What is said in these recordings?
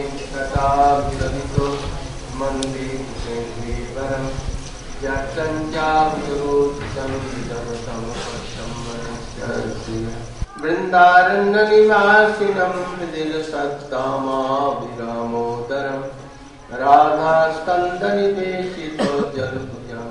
वेङ्कटाभिरमितो मन्दिरं वृन्दारण्यनिवासिनं हृदिलसत्कामाभिरामोदरं राधास्कन्दनिवेशितो जलभुजं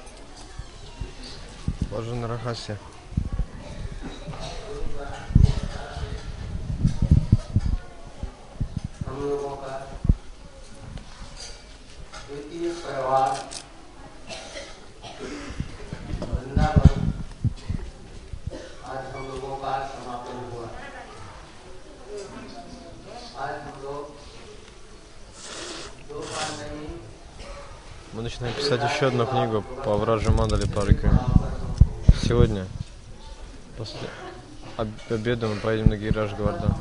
Боже на рогасе. Мы начинаем писать еще одну книгу по вражьей мандале парке сегодня после обеда мы поедем на гараж Гварда.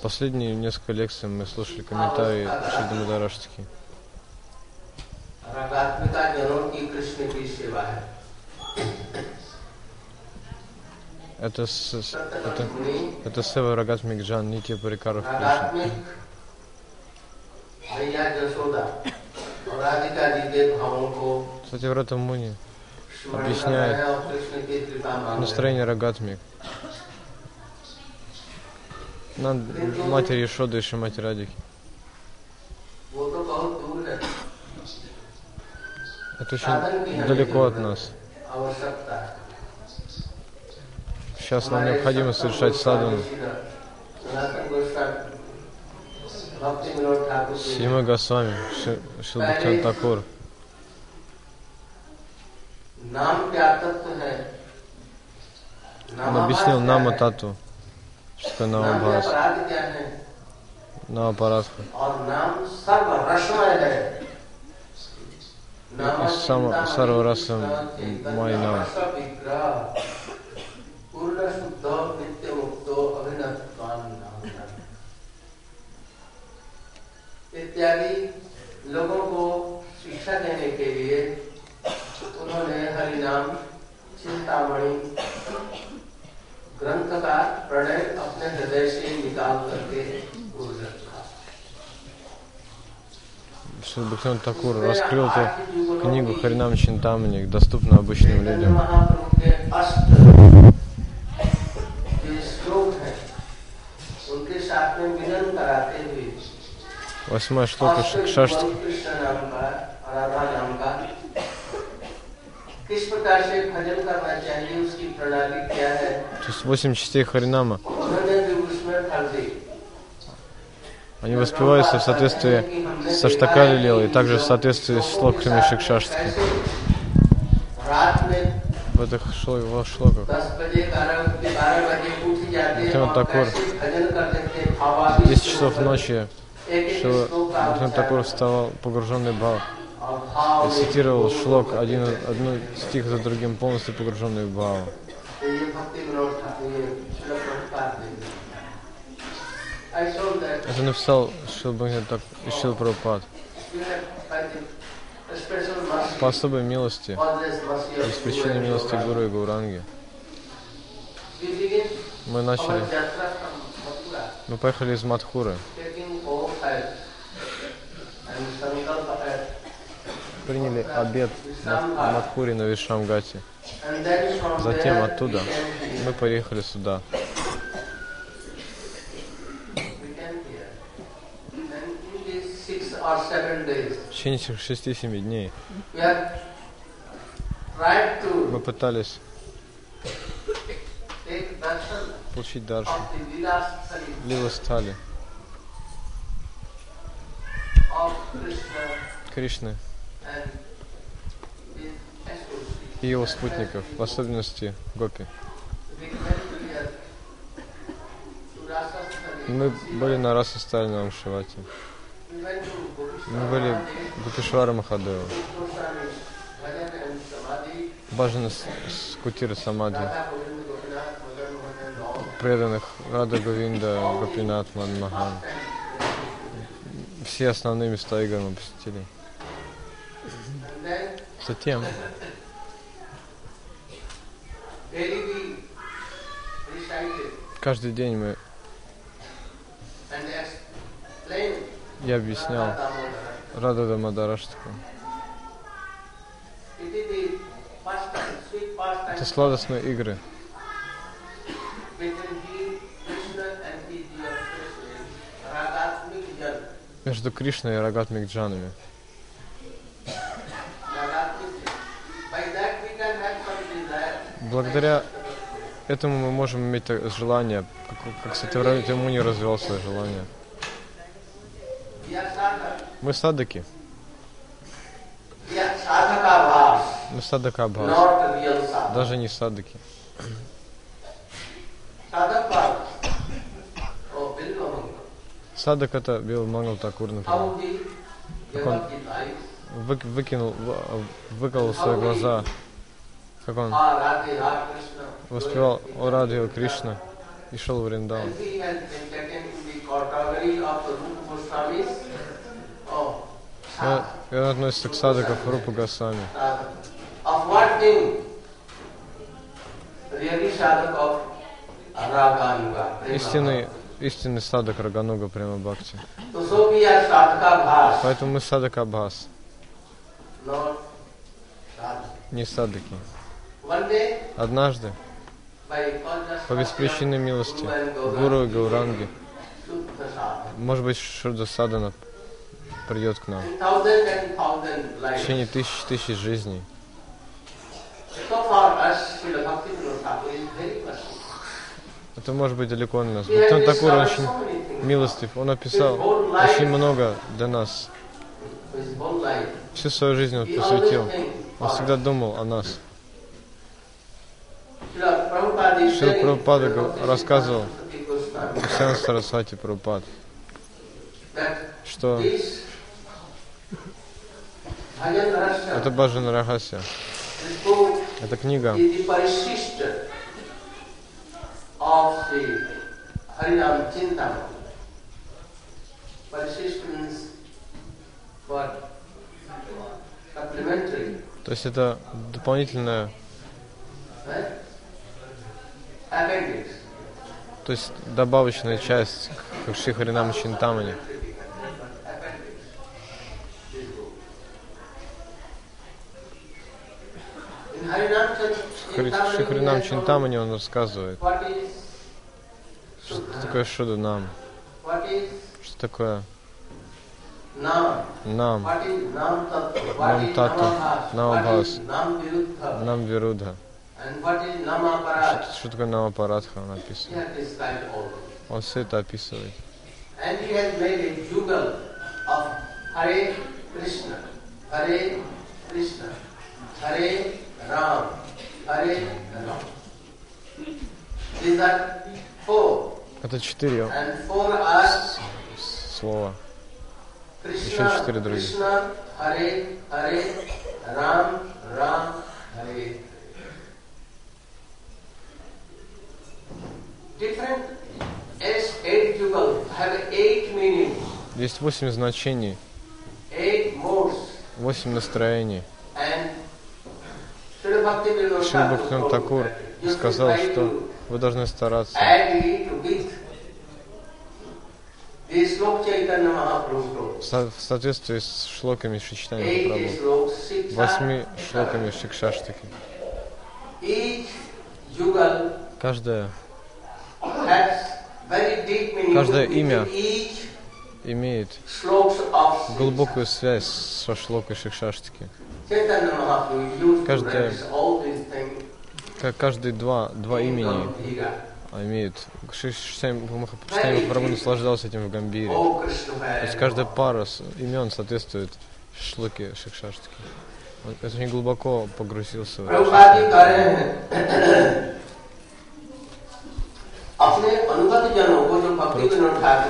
Последние несколько лекций мы слушали комментарии Шридамы Дарашки. Рагатмита Герон и Это, с- с- это, मुनि это Сева Рагатмик Джан, Нитья Парикаров Кришна. रागात्मिक भैया जसोदा और राधिका जी के भावों को Кстати, Врата Муни स्मरण कर объясняет रहे हैं और कृष्ण की कृपा मांग रहे हैं। настроение Рагатмик. На матери Шоды и Шимати Радики. वो तो बहुत दूर है Это очень далеко от нас. आवश्यकता है Сейчас нам необходимо совершать садхану. Сима Госвами, Шилбхактан Такур. Он объяснил Нама Тату, что Нама Бхас. Нама Парадха. И сам Сарвараса Майна. नाम सर्व रसमय है नाम И сам- सर्वरसम мой नाम. पूर्ण शुद्ध नित्य मुक्तो अभिनवान नाम इत्यादि लोगों को शिक्षा देने के लिए उन्होंने हरिनाम चिंतामणि ग्रंथ का प्रणय अपने हृदय से निकाल करके बोल रखा Шилбхактан Такур раскрыл эту книгу Харинам Чинтамани, доступную обычным चैतन्य людям. साथ में मिलन कराते हुए Восьмая шлока अष्ट Шаштха. कृष्ण नाम का और राधा नाम का किस प्रकार से भजन करना चाहिए उसकी प्रणाली क्या है То есть восемь частей Харинама. उन्होंने भी उसमें भर दी Они воспеваются в соответствии со Штакали Лилой и также в соответствии с шлоками Шикшаштхи. कैसे रात में В этих шло- в шлоках. दस बजे ग्यारह बारह बजे उठ जाते Бхактивинод और Такур. в 10 часов ночи что он такой вставал, погруженный бал, Бхава, цитировал шлок один, одну стих за другим, полностью погруженный в Бхаву. Это написал Шил так и Шил Прабхупад. По особой милости, из причины милости Гуру и Гуранги, мы начали мы поехали из Мадхуры, приняли обед в Мадхуре на Вишамгате. Затем оттуда мы поехали сюда. В течение этих 6-7 дней мы пытались take darshan получить даршу. Лила стали. Кришны и его спутников, в особенности Гопи. Мы были на Расастальном Шивате. Мы были в Гопишвара Махадева. Goswami, Bhajan and Samadhi, Бажаны с, с Кутира Самадхи, преданных Рада Говинда, Гопинат, Манмахан. Все основные места игр мы посетили. Затем каждый день мы, я объяснял. Рада Дамадараштаку. Это сладостные игры между Кришной и Рагат Микджанами. Благодаря этому мы можем иметь желание, как, как Сативрами Тимуни развивал свое желание. Мы bhas, мы садака даже не садыки. Садак это Бил Мангал Такур, например. Gave он-. Вы- выкинул, выколол свои глаза, как он Krishna. воспевал О Радхи, О Кришна и шел в Rupa Goswamis. Oh, И он, относится к садаков Рупа Госвами. Prema Истинный, истинный садак Рагануга Према Бхакти. Поэтому мы садака Абхас, не садаки. Однажды, по беспричинной милости, Гуру и Гауранги, может быть, Шурда Садана придет к нам. В течение тысяч тысяч жизней. Это может быть далеко от нас. Бхактиван Такур очень милостив. Он описал очень много для нас. Всю свою жизнь он посвятил. Он всегда думал о нас. Saying, Прабхупада рассказывал. Ксян Сарасвати Прабхупад, что? это Баджана Рахасия. Эта книга of the Harinam Chintamani. То есть это дополнительная, Right? Appendix. то есть добавочная часть к Шри Харинам Чинтамани. Have Чинтамани он рассказывает, что такое нам, is что такое нам, нам Вирudha. And what is Namaparat? Что, что такое Намапарадха он He описывает. Он все это описывает. Hare Krishna, Hare Krishna, Hare Ram, Hare Ram. These are four. Это четыре And four are слова. Krishna, четыре других. Krishna, Hare, Hare, Ram, Ram, Hare. Different as eight jugal have eight meanings, Есть восемь значений, eight modes, восемь настроений. and Шри told Такур сказал, что вы должны стараться в со- в соответствии с шлоками Шичтани six Восьми шлоками Шикшаштаки. Jugal Каждое. Каждое имя имеет глубокую связь со шлокой Шикшаштаки. Каждое, как каждые два, два имени а, имеют. Шами Прабху наслаждался этим в Гамбире. То есть каждая пара имен соответствует шлуке шикшаштке. Он очень глубоко погрузился в это.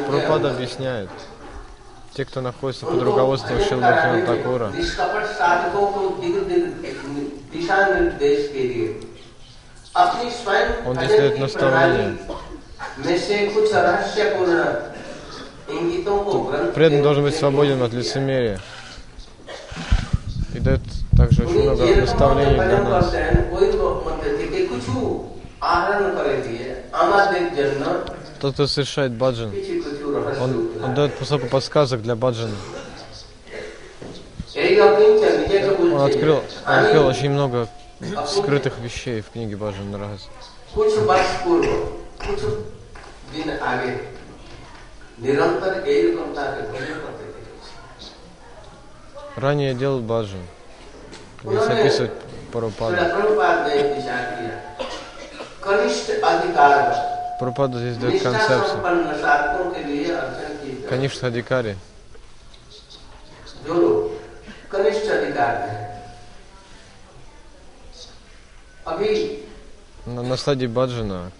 Пропада объясняет, те, кто находится под руководством Шилматина Такура, он здесь дает наставление. Преданный должен быть свободен от лицемерия. И дает также очень много наставлений для нас. Тот, кто совершает баджан, он, он дает поскольку подсказок для Баджана. Он открыл, открыл очень много скрытых вещей в книге Баджана Нарагас. Ранее делал Баджан. Здесь описывает Парупада. Пропада здесь дает концепцию. Конечно, Адикари. На, на стадии Баджана.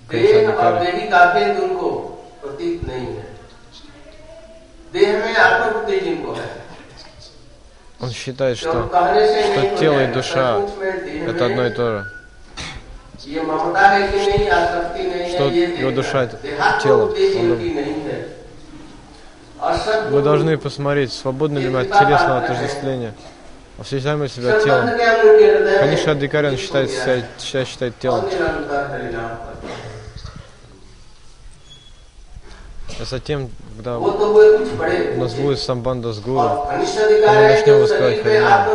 Он считает, что, что тело и душа это одно и то же что его душа это тело. Он... Вы должны посмотреть, свободны ли мы от телесного отождествления. Освещаем себя телом. Конечно, Адикарян считает себя, себя считает телом. А затем, когда у нас будет самбанда с гуру, мы начнем высказывать харинам.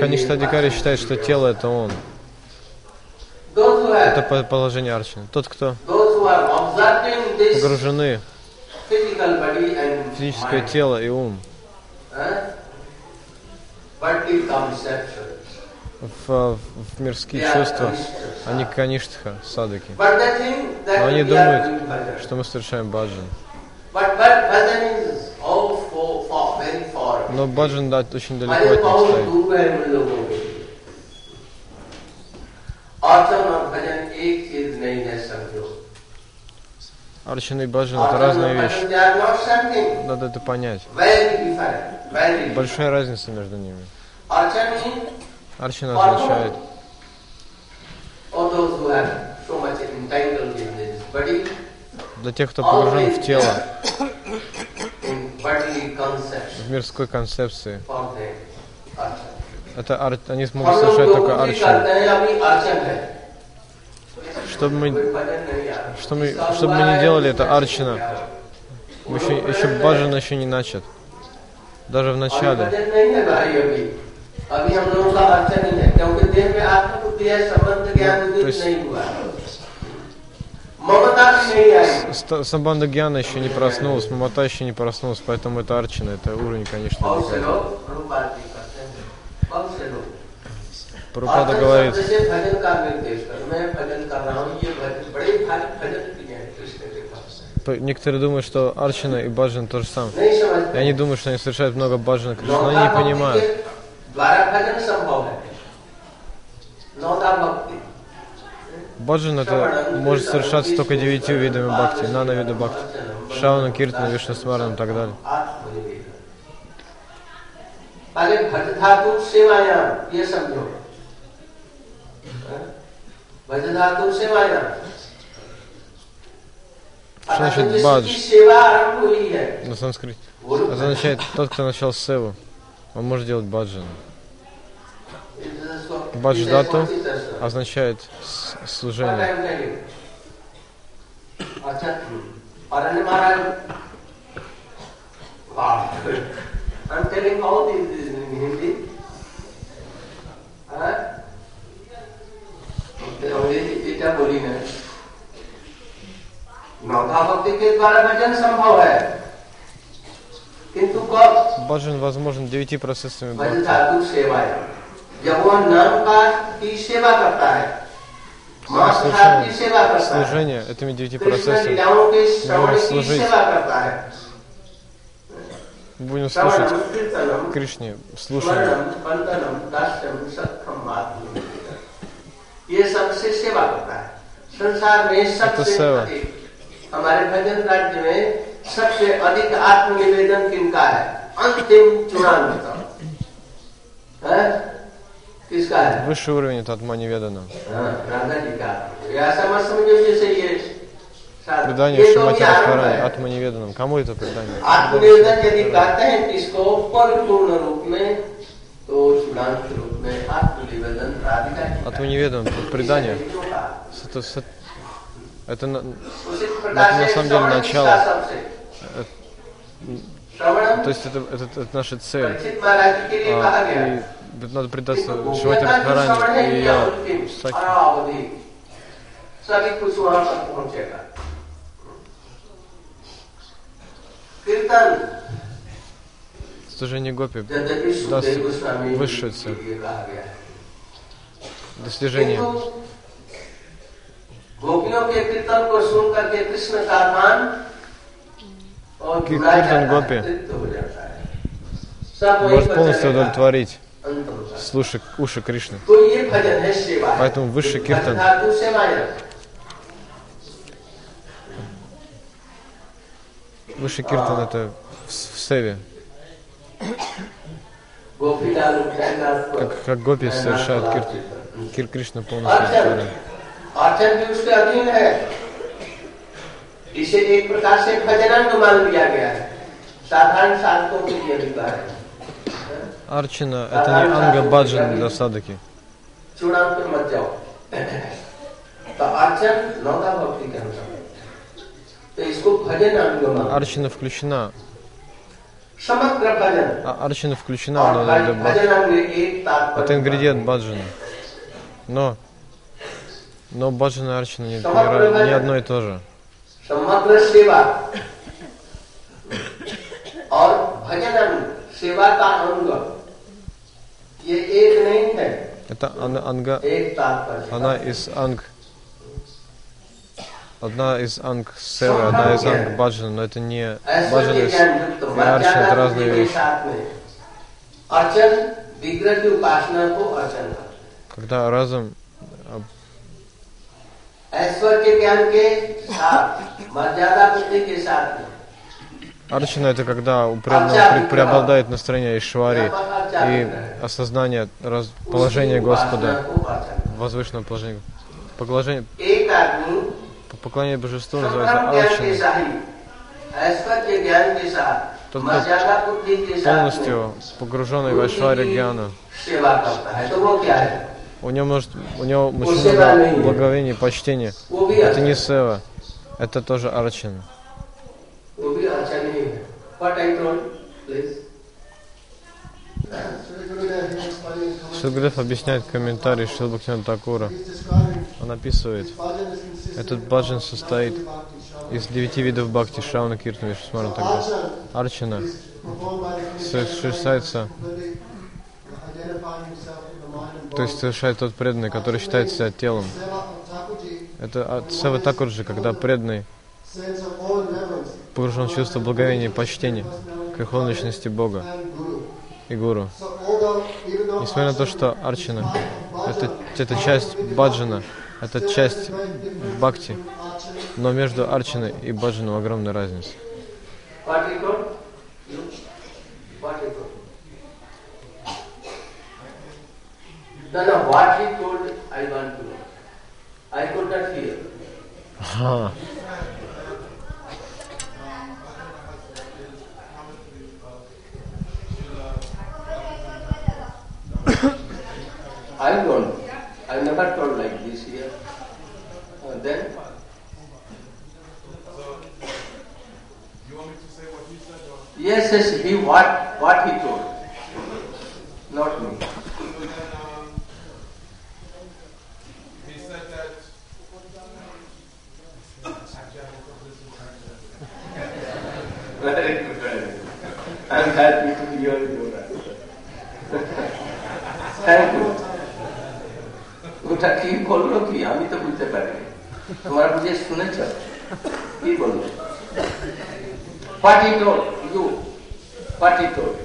Конечно, Дикари считает, что тело — это он. Это положение Арчина. Тот, кто погружены физическое тело и ум, в, в мирские чувства, они каништха, садыки. Но они думают, что мы совершаем баджан. Но Баджан да, очень далеко от них стоит. Арчан и Баджан это разные вещи. Надо это понять. Большая разница между ними. Арчан означает для тех, кто погружен в тело мирской концепции. Это ар... они смогут совершать только арчану. Чтобы мы, что мы, чтобы мы не делали, это арчина. Еще, еще баджан еще не начат. Даже в начале. Ну, то есть Сабанда Гьяна еще не проснулась, Мамата еще не проснулась, поэтому это Арчина, это уровень, конечно, никакой. Прупада говорит, некоторые думают, что Арчина и Баджан то же самое. Я не думаю, что они совершают много Баджана Кришны, но они не понимают Баджан это может совершаться только девятью видами бхакти, нана вида бхакти. Шавана, Киртана, Вишну Смарана и так далее. पहले भज धातु सेवायाम ये समझो हाँ? भज धातु सेवायाम Что значит अर्थात бадж? जिसकी सेवा आरंभ हुई है На санскрите. वो लोग Это означает, тот, кто начал севу, он может делать баджан. Бадж дату означает служение. I'm telling all these in Hindi. এটা Баджан возможен девяти процессами Бхакти. धातु सेवाएं जब वह नाम का की सेवा करता है मां प्रसाद की सेवा करता है Служение этими девяти कृष्ण процессами लीलाओं के श्रवण की служить. सेवा करता है будем слушать श्रवणम कीर्तनम Кришне, слушаем. स्मरणम वंदनम दास्यम सत्कम आत्म ये सबसे सेवा करता है संसार में सबसे सेवा। अधिक हमारे भजन राज्य में सबसे अधिक आत्मनिवेदन किनका है अंतिम चूड़ान्त है किसका है Высший уровень это Атма неведано. हाँ, राधा जी का या समझ समझो जैसे ये साधु। Предание ये तो Шимати भी आरंभ Радхарани, है। Атма неведанным. Кому это предание? आत्मनिवेदन यदि कहते हैं किसको परिपूर्ण रूप में तो चूड़ांत रूप में आत्मनिवेदन राधिका जी का Атма неведанным, это предание. जो का। Это, с- это на- उसी प्रकार на से самом деле श्रवण начало. निष्ठा सबसे श्रवणम то есть это, это, это наша цель. परीक्षित महाराज जी के लिए कहा А, गया и надо предаться किंतु Шимати गोपियाँ का जो श्रवण Радхарани है и ये я अंतिम Саки. परावधि सभी कुछ वहां तक पहुंचेगा कीर्तन Служение Гопи, यद्यपि даст सुखदेव गोस्वामी जी высшую के цель. लिए कहा गया है достижение. किंतु गोपियों के कीर्तन को सुन करके कृष्ण का ध्यान और की- जुड़ा कीर्तन जाता गोपी है, तृप्त हो जाता है सब वहीं Может पर полностью चलेगा, удовлетворить अंत होता है। слушай, уши Кришны. तो ये भजन है सेवा है। Поэтому высший कीर्तन. धातु सेवाया Высший киртан это в, с- в севе. गोपी लाल उठाएगा Как, как гопи совершают киртан. Кир Кришна полностью удовлетворен. अर्चन भी उसके अधीन है इसे एक प्रकार से भजनांग मान लिया गया है साधारण साधकों के लिए अधिकार है Арчина это не анга баджан для садаки. चूड़ांत पे मत जाओ तो अर्चन नौका भक्ति के अनुसार तो इसको भजन अंग मानो Арчина включена. समग्र भजन А Арчина включена और в Нананда भजन Баджан. अंग में एक तात्पर्य Это ингредиент баджана. Но, но баджана и арчина не, не ра- не одно и то же. समग्र सेवा और भजन अंग सेवा का अंग ये एक नहीं है Это ан- анга, एक तात्पर्य она из анг. Одна из анг севы, одна из анг баджана, но это не баджана ऐश्वर्य из ज्ञान युक्त и मर्यादा арчина, это разные बुद्धि के вещи. साथ में अर्चन विग्रह की उपासना को अर्चन करते हैं। Когда разум ऐश्वर्य ज्ञान के साथ मर्यादा बुद्धि के साथ में Арчина ну, это когда у ну, преобладает настроение Ишвари и осознание раз, положения Господа, возвышенного положения. Положение, поклонение божеству называется арчина. Тот, кто полностью погруженный в Ашвари Гьяна, у него, может, у него мужчина благовение, почтения, Это не Сева, это тоже Арчина. What объясняет комментарий Шилбхакти Такура. Он описывает, этот баджан состоит из девяти видов бхакти Шауна Киртана Вишнусмарана тогда. Арчана совершается, то есть совершает тот преданный, который считает себя телом. Это Сева Такурджи, когда преданный в чувство благовения и почтения к верховной личности Бога и Гуру. Несмотря на то, что Арчина это, это часть баджана, это часть бхакти, но между Арчиной и баджаном огромная разница. What I've gone. I never told like this here. Uh, then. Yes, yes. He what? What he told? Not me. He said that. very good, very good. I'm happy to hear your answer. Thank you. ওটা কি বললো কি আমি তো বুঝতে পারিনি তোমরা বুঝে শুনেছ কি বললো What he told you? What he told?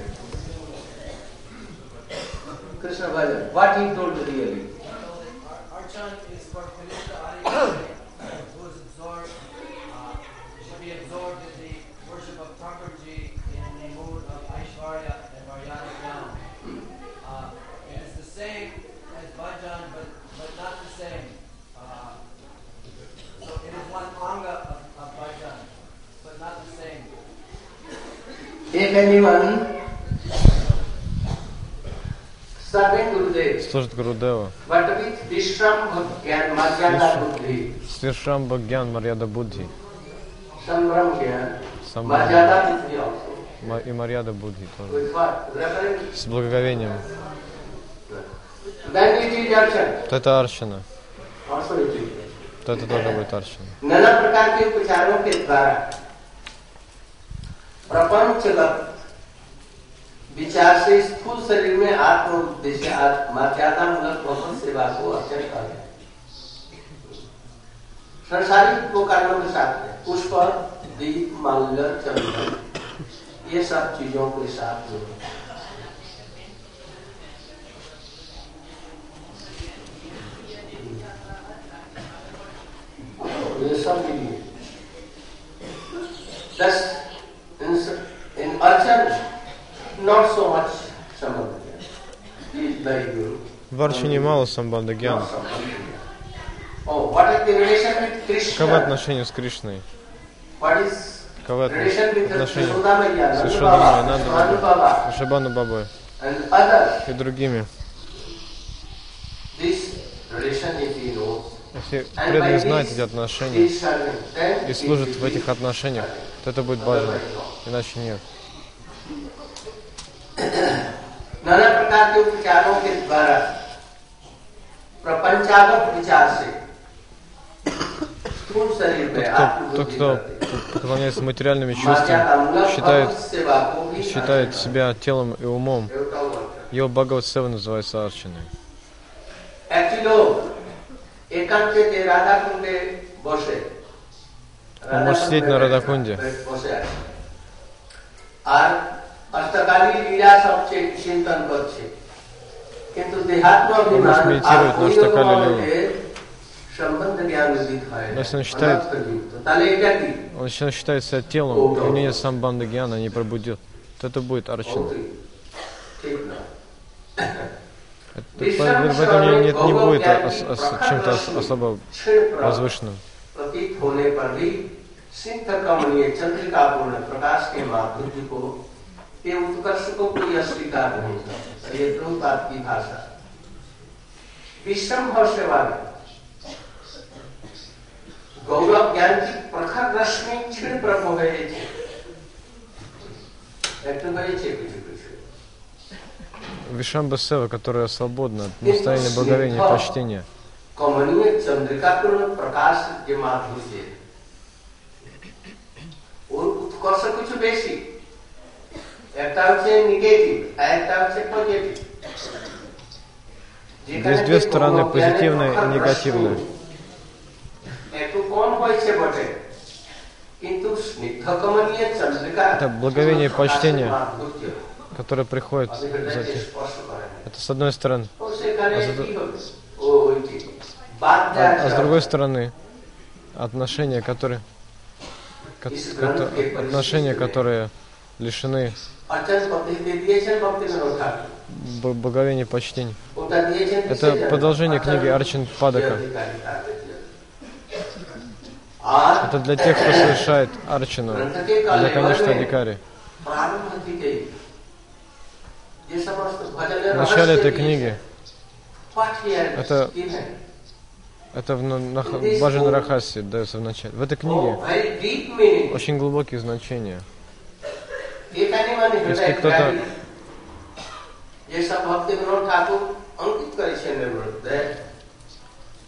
Krishna Bhajan, what he told really? anyone serving Gurudev, Служит Гурудева. but with Vishram Bhagyan Madhyana Buddhi, Свиршам Бхагьян Марьяда Будхи. Sambram Gyan, Самбрам. Madhyana Buddhi also. Ма- И Марьяда Будхи тоже. With what? Reverence. С благоговением. Then it is action. Вот это Арчина. Also it is. Вот это тоже будет Арчина. नाना प्रकार के उपचारों के द्वारा प्रपंचगत। विचार से स्थूल शरीर में आत्म उद्देश्य मर्यादा मूलक प्रपंच सेवा को अत्यंत कर संसारिक उपकरणों के साथ है। पुष्प, दीप, माल्य चंदन ये सब चीज़ों के साथ जो ये relation with Krishna? Каковы отношения с Кришной? What is Каковы relation with the отношения Yashoda Maiya, с Nanda Ишодамой, Baba, Нанда Madhu Бабой, Baba, Шабану Бабой and others? и другими? This relation if he knows. Если And by преданный знает this эти he отношения is serving. Then и it служит will в этих be отношениях, serving. то это будет баджан. Иначе нет. नाना प्रकार के उपचारों के द्वारा प्रपंचागत विचार से स्थूल शरीर में Тот, кто, тот, आत्मबुद्धि кто करते поклоняется материальными हैं। чувствам, मर्यादामूलक считает, भगवत सेवा को भी считает अर्चन себя телом и умом, करते हैं। देवताओं को अर्चन। его Бхагават Сева называется Арчиной. একটি লোক একান্তে রাধা কুণ্ডে বসে Он может сидеть на Радакунде. বসে আছে আর অষ্টকালী লীলা সবচেয়ে চিন্তন করছে он медитировать, но что Кали если он считает, если он считает себя телом, у него нет сам гьяна, не пробудет, то это будет арчина. Это, в этом не, нет, не будет ос, ос, чем-то ос, особо возвышенным. प्रतीत कि उत्कर्षकों को स्वीकार नहीं था ये भाषा विसंभव सेवा गौरव ज्ञान की प्रखर रस क्षीण प्रभु गए थे Вишамба Сева, которая свободна от настроения благовения и почтения. Он Здесь две стороны, позитивная и негативная. Это благовение и почтение, которое приходит сзади. Это с одной стороны. А, с, а, а с другой стороны, отношения, которые, отношения, которые лишены Благовение почтений. Это продолжение книги Арчин Падака. Это для тех, кто совершает Арчину, для, конечно, Адикари. В начале этой книги. Это, это в, на, Бажан Рахасе дается в начале. В этой книге очень глубокие значения.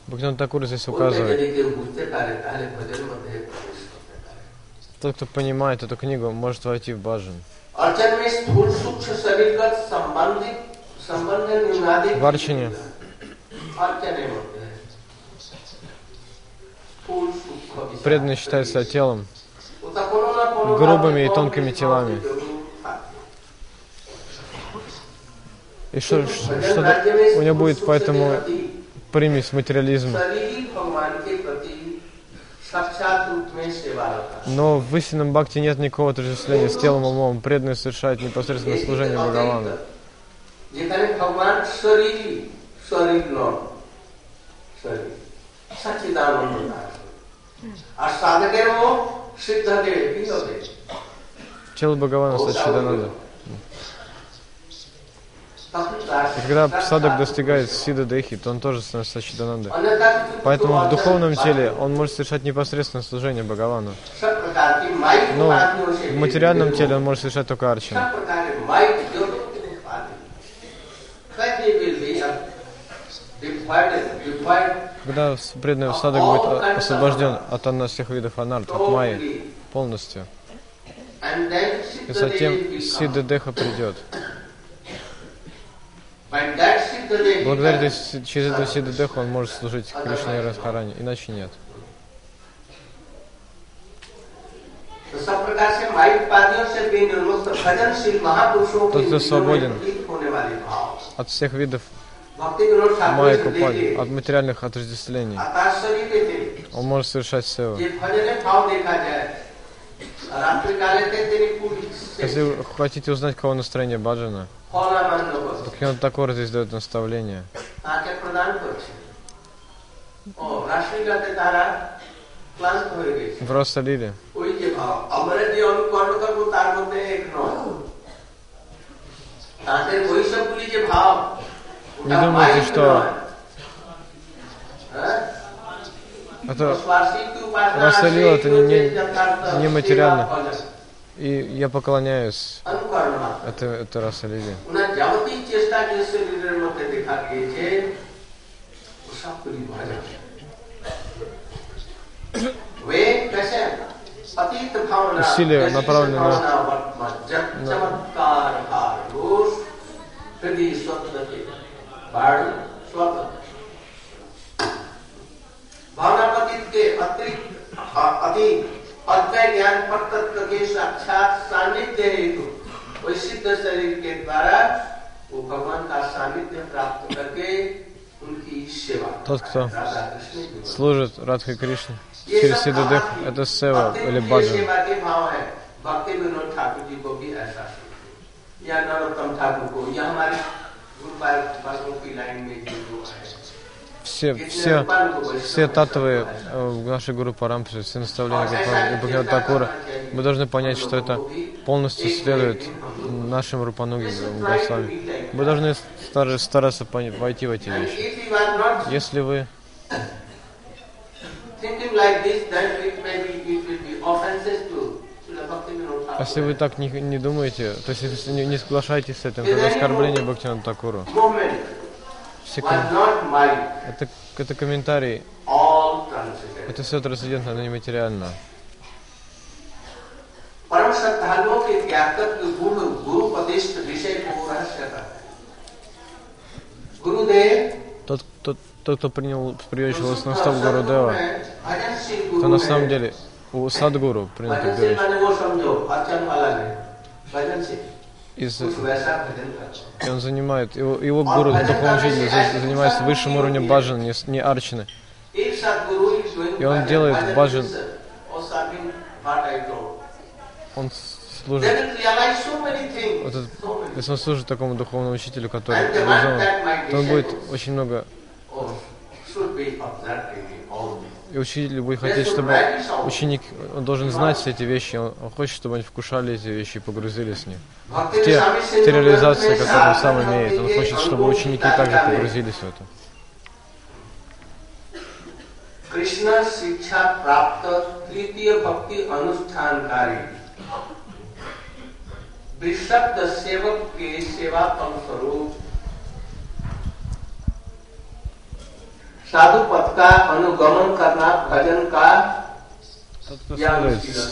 Если Такур здесь указывает. Тот, кто понимает эту книгу, может войти в бажан. В арчине. Преданный считается телом грубыми и тонкими телами. И что, что, у него будет поэтому примесь материализма. Но в истинном бхакти нет никакого отождествления с телом умом. Преданные совершают непосредственно служение Бхагавану. А садхакер Чел Бхагавана Сачидананда. И когда садок достигает Сида Дехи, то он тоже становится Сачиданандой. Поэтому в духовном теле он может совершать непосредственное служение Бхагавану. Но ну, в материальном теле он может совершать только арчину. Required, required когда преданный садок будет освобожден от всех видов анарта, от майи, полностью, и затем Сиддеха придет. Благодаря через эту Сиддеху он может служить Кришне и Радхаране, иначе нет. Тот, кто свободен от всех видов а майку пади, от материальных отождествлений. Он может совершать севу. Если хотите узнать, кого настроение баджана, Бхактивинод Такор здесь дает наставление. Просто лили. তাদের ওই সবগুলি যে ভাব не думайте, что а это Расалил это не, не, не материально. И я поклоняюсь это, это Расалиле. Усилия направлены на, на चमत्कार हार रोष हृदय स्वतंत्र के बाण स्वतंत्र भावना पतित के अतिरिक्त अ- अतीत अद्वैत ज्ञान पर तत्व के साक्षात सानिध्य हेतु वही सिद्ध शरीर के द्वारा वो भगवान का सानिध्य प्राप्त करके उनकी सेवा Тот, кто राधा कृष्ण की सेवा। служит Радхе Кришне ये через सब Сидадех, भाव это सेवा भक्ति или के баджан. सेवा के भाव है भक्ति विनोद ठाकुर जी को भी ऐसा है। या नरोत्तम ठाकुर को या हमारे все, все, все татвы э, в нашей группе Парампаджи, все наставления группы Такура, мы должны понять, что это полностью следует нашим Рупануги Госвами. Мы должны стараться войти в эти вещи. Если вы А если вы так не, не думаете, то есть не, не соглашаетесь с этим, это оскорбление Бхактина Такуру. Все это, это комментарий. Это все трансцендентно, но не материально. Тот, тот, тот, кто принял, приучил основу Гурудева, то на самом деле у Садгуру принято говорить. Из... И он занимает, его, его гуру духовный занимается высшим уровнем бажан, не, не арчины. И он делает бажан. Он служит. Вот этот, если он служит такому духовному учителю, который то он будет очень много. и учитель будет хотеть, чтобы ученик, он должен знать все эти вещи, он, он хочет, чтобы они вкушали эти вещи и погрузились в них. भक्ति Те, स्वामी те सिंधु реализации, ग्रंथ में которые он сам साधन имеет, он भक्ति के хочет, чтобы अंगों की ученики также तालिका में погрузились в это. कृष्ण शिक्षा प्राप्त तृतीय भक्ति अनुष्ठानकारी विशब्द सेवक के सेवा फल स्वरूप साधु पथ का अनुगमन करना भजन का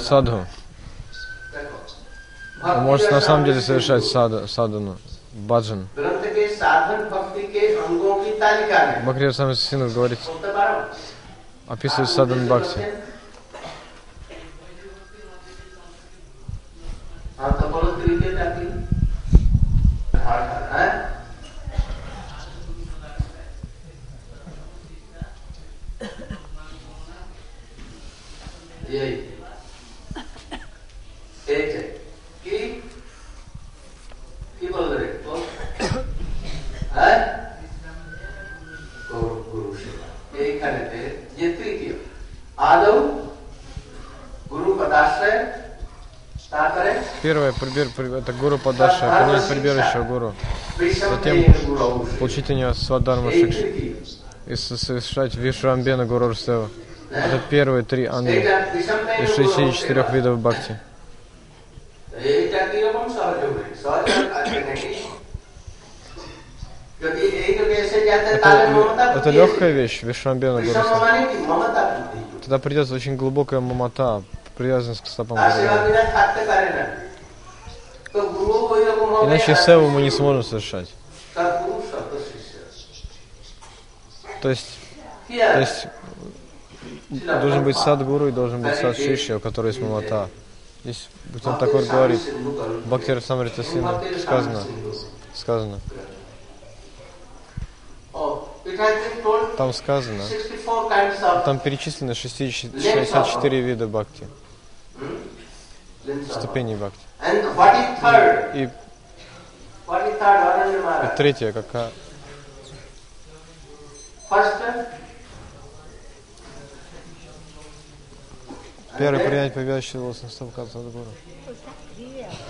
साधु. Может на самом деле совершать сада, садану, баджан. Бхакти сам Синов говорит, описывает садан бхакти. А, 9. Эти. И Хималаре. আর এইখানেতে যে তৃতীয় আদৌ গুরু পদাশ্রয় Первое, прибер, при, это гуру подаши, а прибер еще гуру. Затем получить у него свадарма шикши и совершать вишрамбена гуру Русева. Это первые три анги из 64 видов бхакти. Это, это легкая вещь, Вишвамбена Гураса. Тогда придется очень глубокая мамата, привязанность к стопам Иначе севу мы не сможем совершать. То есть, то есть должен быть сад гуру и должен быть сад шиши, у которого есть мамата. Здесь Бхактин такой говорит, Бхакти Расамрита Синду сказано, сказано, Oh, it has been told там сказано, 64 kinds of там перечислены 60 64 вида бхакти, ступеней бхакти. И, и Maharaj. третье, какая, Первый принять побежище Лосенставка Садгуру.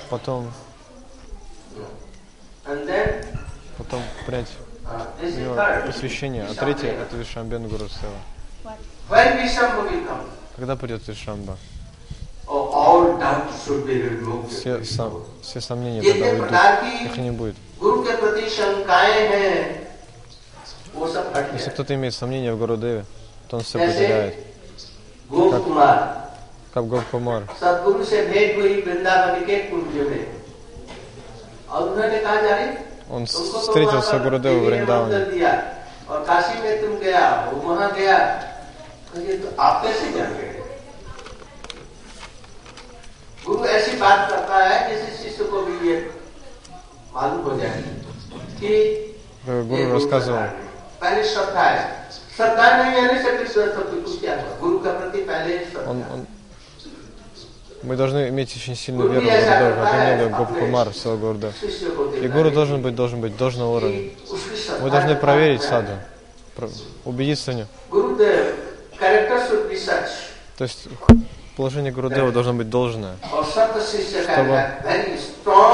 Потом потом принять его посвящение. А третье это Вишамбен Гуру Сева. Когда придет Вишамба? Все, сам, все сомнения тогда уйдут. Их не будет. Если кто-то имеет сомнения в Гуру Деве, то он все потеряет. Как, कुमार Как Гопкумар. सदगुरु से भेंट हुई वृंदावन के कुंज में और उन्होंने कहा जा रही Он तुमको तो встретился वहाँ पर Гурудеву в देवी ने मंत्र Вриндаване. दिया और काशी में तुम गया वो वहां गया तो ये तो आप कैसे जान गए गुरु ऐसी बात करता है जैसे शिष्य को भी ये मालूम हो जाए कि Как ये Гуру गुरु рассказывал. का कार्य है। पहले श्रद्धा है श्रद्धा नहीं आने से फिर श्रद्धा तो कुछ क्या हुआ गुरु का प्रति पहले श्रद्धा Он, он... Мы должны иметь очень сильную веру в Бога, как имел Гопку Мар всего города. И гуру должен быть, должен быть, должен уровня. Мы должны проверить саду, убедиться в нем. То есть положение Гурудева должно быть должное, чтобы,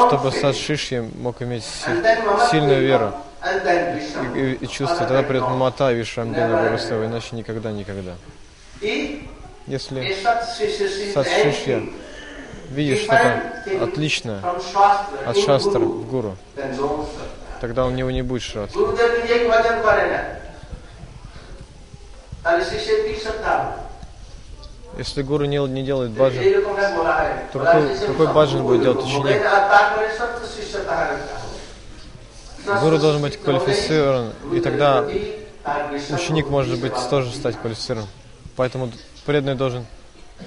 чтобы сад Шишья мог иметь сильную веру и, и, и чувство. Тогда придет Мамата и Вишрамбина Гурусева, иначе никогда-никогда. Если садшишья видишь что-то отличное. от шастра в гуру, тогда у него не будет шраттвы. Если гуру не, не делает баджан, какой, какой баджан будет делать ученик? Гуру должен быть квалифицирован, и тогда ученик может быть тоже стать квалифицирован. Поэтому преданный должен,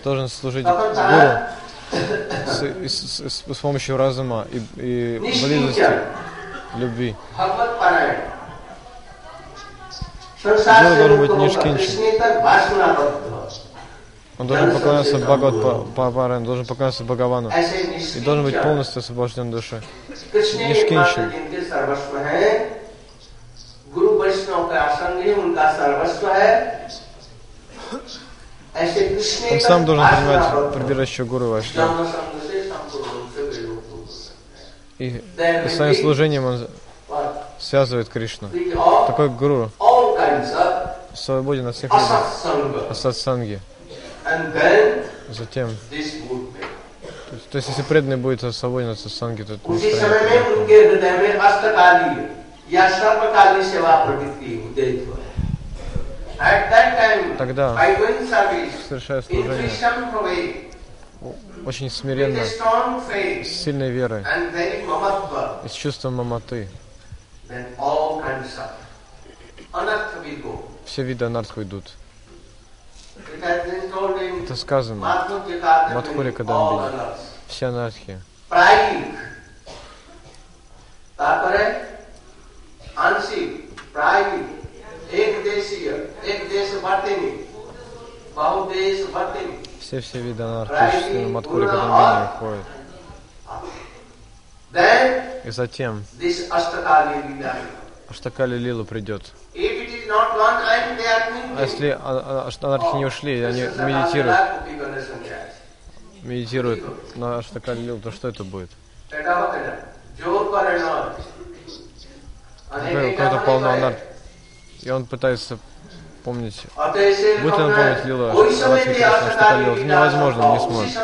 должен служить гуру с, с, с, с помощью разума и, и близости, любви. Гуру должен быть нишкинчим. Он должен поклоняться Бхагават Паварен, должен поклоняться Бхагавану. И должен быть полностью освобожден души. Нишкинчим. Гуру Вайшнав он сам должен принимать прибирающего гуру вашу. И, и своим служением он связывает Кришну. Такой гуру свободен от всех людей. Асатсанги. Затем. То есть, то есть если преданный будет свободен от сатсанги, то это Тогда, совершая служение, очень смиренно, с сильной верой и с чувством маматы, все виды анарт идут. Это сказано. Мадхури Кадамби. Все анархи. Pride все все виды на арктическую матку рекомендований входят. И затем Аштакали Лила придет. А если а, а, а, анархи не ушли, они медитируют, медитируют на Аштакали Лилу, то что это будет? Какой-то полно анархии. И он пытается помнить, будет он помнить лила Шаталилу, что лила, это невозможно, не сможет.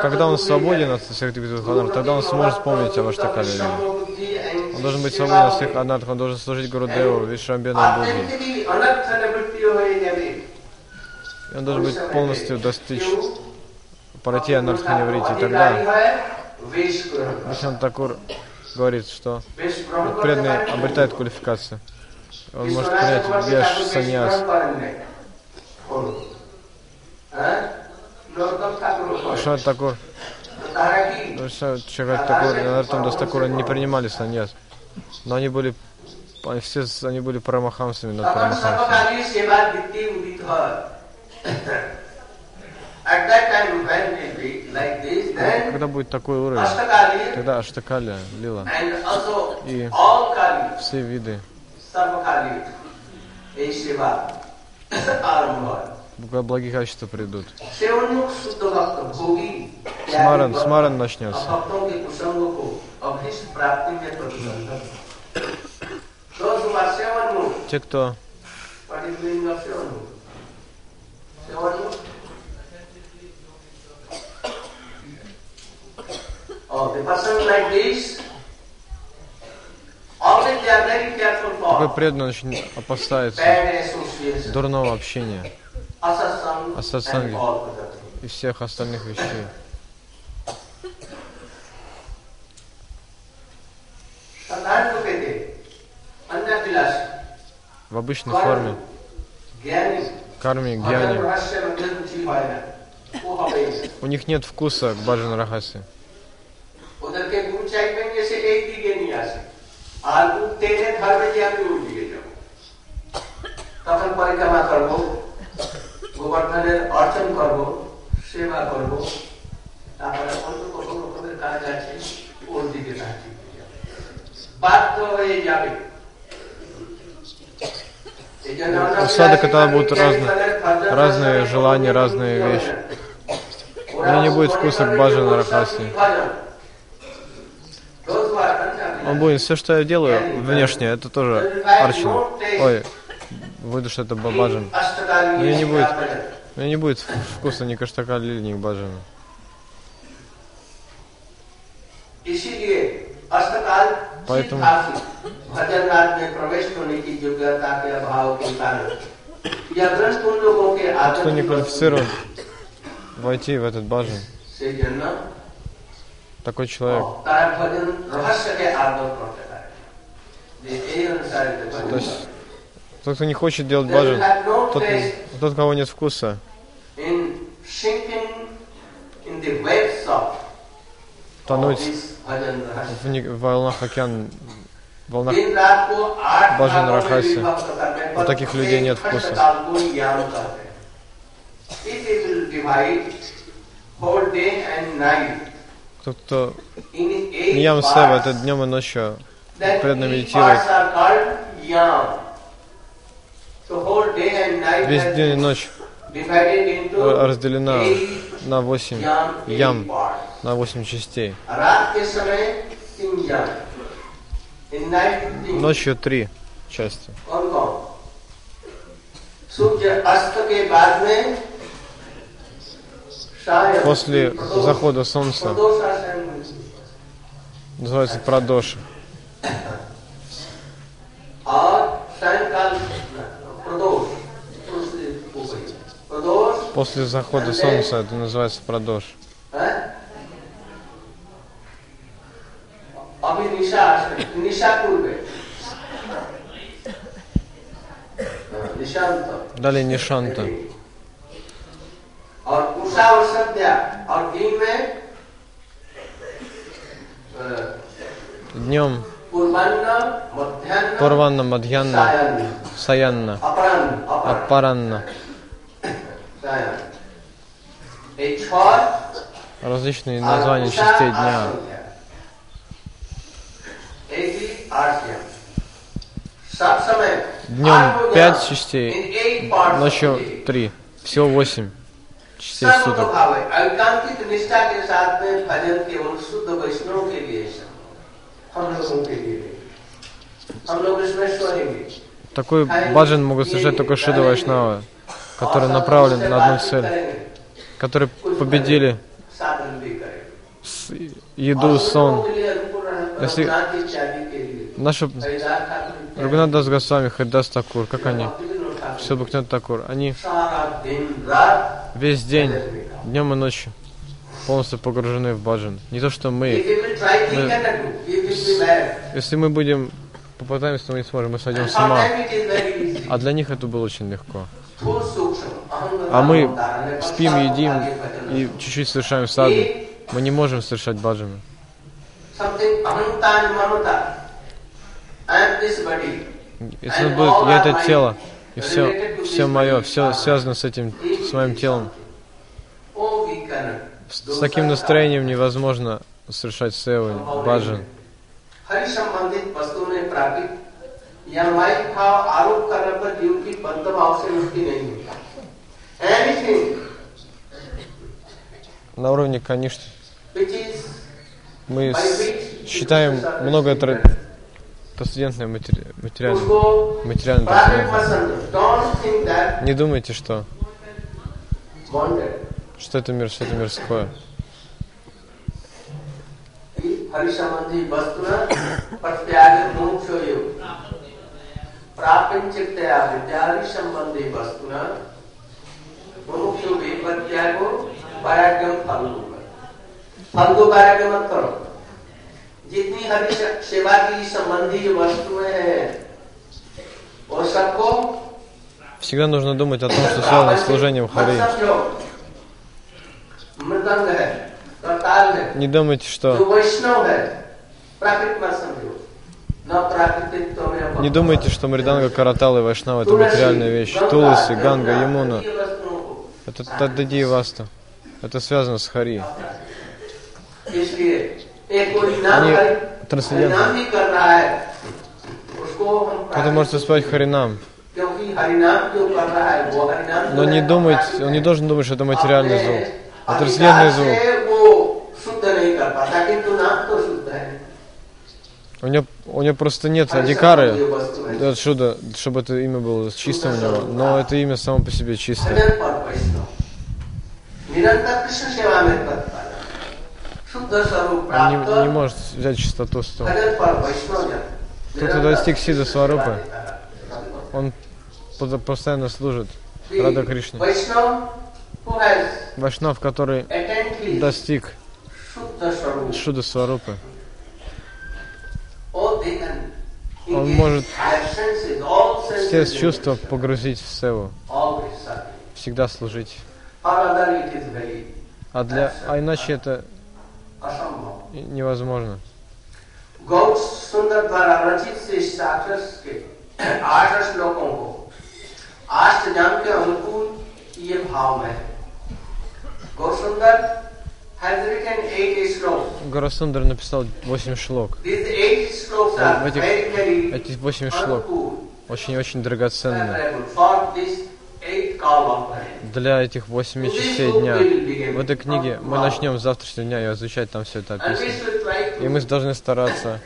Когда он свободен от всех Дибидханам, тогда он сможет помнить об Аштакале Он должен быть свободен от всех анатх, он должен служить Гурудеву, Вишрамбену и Будде. И он должен быть полностью достичь пройти анарханеврити. Тогда Вишан Такур говорит, что преданный обретает квалификацию. Он может понять, я же саньяс. Шат Такур. Ну, Шат Такур, Нартам Дас Такур, они не принимали саньяс. Но они были они все они были парамахамсами над парамахамсами. Когда будет такой уровень, тогда Аштакали, Лила, и все виды. Благих качества придут. Смаран, смаран начнется. Те, кто? Такой преданный очень опасается дурного общения, асасанги и всех остальных вещей. В обычной форме. Карми, гьяни. У них нет вкуса к баджан рахасе. ওদেরকে গুরু চাইবেন যে সে এই দিকে নিয়ে আসে আর গুরু টেনে ধরবে যে আমি ওই দিকে যাব তখন পরিক্রমা করব গোবর্ধনের অর্চন করব সেবা করব তারপরে অন্য কোনো রকমের কাজ আছে ওর দিকে তাকিয়ে যাব। বাধ্য হয়ে যাবে এই জন্য আমরা У садока тогда будут জ্ঞানী разные- জনের ভজন разные রসনা желания, কোনো разные কিছু вещи. হবে না। У него не будет вкуса к Баджан Рахасе. Он будет. Все, что я делаю внешне, это тоже Арчин. Ой, выйду, что это Баджан. Мне не будет, мне не будет вкуса ни Каштака, ни Баджана. Поэтому кто не квалифицирован войти в этот бажан, такой человек. То есть тот, кто не хочет делать баджан, тот, тот, кого нет вкуса. Тонуть в, волнах океан, в волнах баджан рахаси. У таких людей нет вкуса. If will divide whole day and night, тот, кто Ям Сева, это днем и ночью преданно медитирует. Весь день и ночь разделена на 8 ям, на 8 частей. Ночью три части после захода солнца. Называется Прадоша. После захода солнца это называется Прадош. Далее Нишанта. और उषा और संध्या और दिन में днем Пурванна, Мадьянна, Саянна, Апаранна. Различные названия частей дня. Днем пять частей, ночью три, всего восемь. सर्व суток. भाव है एकांतिक निष्ठा के साथ में भजन केवल शुद्ध वैष्णव के लिए है सब। हम लोगों के लिए नहीं। हम लोग इसमें सोएंगे Такой баджан могут совершать только Шида Вайшнава, который направлен на одну цель, которые победили साधन भी करेंगे с- еду, сон. के लिए अनुकूल रहना, Если- रघुनाथ इत्यादि के लिए Наши हरिदास ठाकुर इत्यादि, Рагунат Госвами, Хайдас Такур, как они? все Шилбхакнат Такур, они весь день, днем и ночью полностью погружены в баджан. Не то, что мы. мы если мы будем попытаемся, то мы не сможем, мы сойдем с ума. А для них это было очень легко. А мы спим, едим и чуть-чуть совершаем саду. Мы не можем совершать баджаны. Если будет, я это тело, и все, все мое, все связано с этим, с моим телом. С таким настроением невозможно совершать севы, баджан. На уровне, конечно, мы считаем много традиций трансцендентное матери- материальное. उसको Материально प्राकृत трансцендентное. पसंद don't think that Не думайте, что, wanted что это мир, что это мирское. हरि संबंधी वस्तुना प्रत्याग मोक्ष योग प्रापंचिकतया विद्यादि संबंधी वस्तुना मोक्ष भी प्रत्यागो वैराग्यम फलगु फलगु वैराग्य मत करो जितनी हरि से- सेवा की संबंधी जो वस्तुएं हैं वो सबको Всегда нужно думать о том, что связано с служением मत Хари. समझो मृदंग है करताल है Не думайте, जो что वैष्णव है प्राकृत मत समझो न प्राकृतिक में не думайте, что Мриданга, Каратал и Вайшнава это материальная вещь. Туласи, Ганга, Ямуна это Таддади и Васта. Это связано с Хари. इसलिए एक कोई नाम Они трансцендентно. Это может воспевать Харинам. Но не думать, он не должен думать, что это материальный звук. Это трансцендентный звук. У него, у него просто нет адикары, отсюда, чтобы это имя было чистым у него, но это имя само по себе чистое. Он не, не может взять чистоту с Тот, кто достиг Сида Сварупы, он постоянно служит Рада Кришне. Вайшнав, который достиг Шуда Сварупы, он может все чувства погрузить в Севу, всегда служить. А, для, а иначе это невозможно. गौ सुंदर द्वारा रचित से इस राक्षस के आठ श्लोकों को अष्टजाम के अनुकूल ये भाव में है गौ सुंदर has written eight श्लोक Гарасундар написал 8 шлок. These eight श्लोks В are этих- very very Эти 8 шлок अनुकूल очень-очень драгоценны для этих 8 частей дня. В этой книге мы начнем с завтрашнего дня ее изучать там все это описано. И мы должны стараться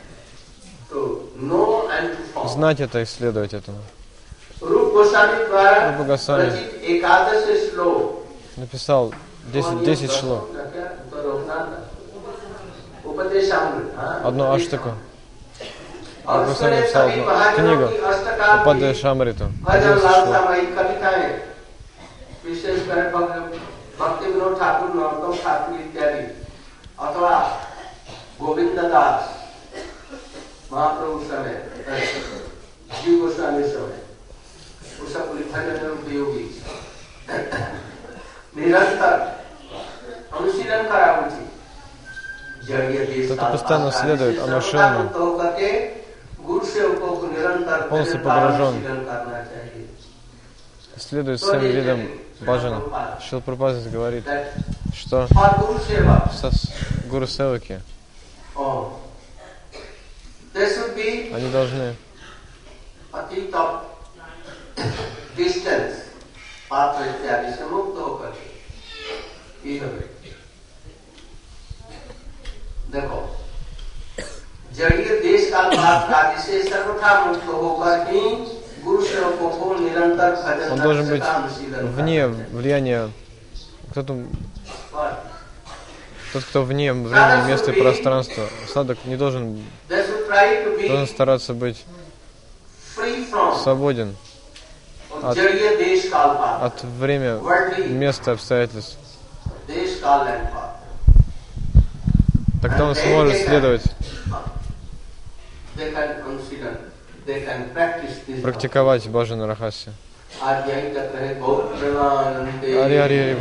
знать это и следовать этому. Рупа Госвами написал 10, 10 шло. Одно аж такое. Госвами написал одну книгу Упадая 11 шло. шлок. सामायिक कविताएं विशेषकर भक्त- भक्ति विनोद ठाकुर नरोत्तम ठाकुर इत्यादि अथवा गोविंद दास महाप्रभु समय जीव गोस्वामी समय वो सब भजन में उपयोगी निरंतर अनुशीलन करा उचित जड़ीय देश Кто-то काल постоянно पाता है। следует इससे अनुशीलन में। सर्वथा मुक्त होकर के गुरु सेवकों को निरंतर Полностью निरंतर погружен. अनुशीलन करना चाहिए Следует всем видам баджана. Шилпрапазис говорит, That что for Guru Seva, сос- гуру севаки, oh, there should be они должны अतीत of distance पात्र इत्यादि से मुक्त होकर के ये हमें देखो जड़ीय देश काल पात्र आदि से सर्वथा मुक्त होकर ही он должен быть вне влияния... Кто-то... Тот, кто вне времени, места и пространства. Садок не должен... Должен стараться быть свободен от, от время, места, обстоятельств. Тогда он сможет следовать практиковать баджан рахаси. Ари Ари Ари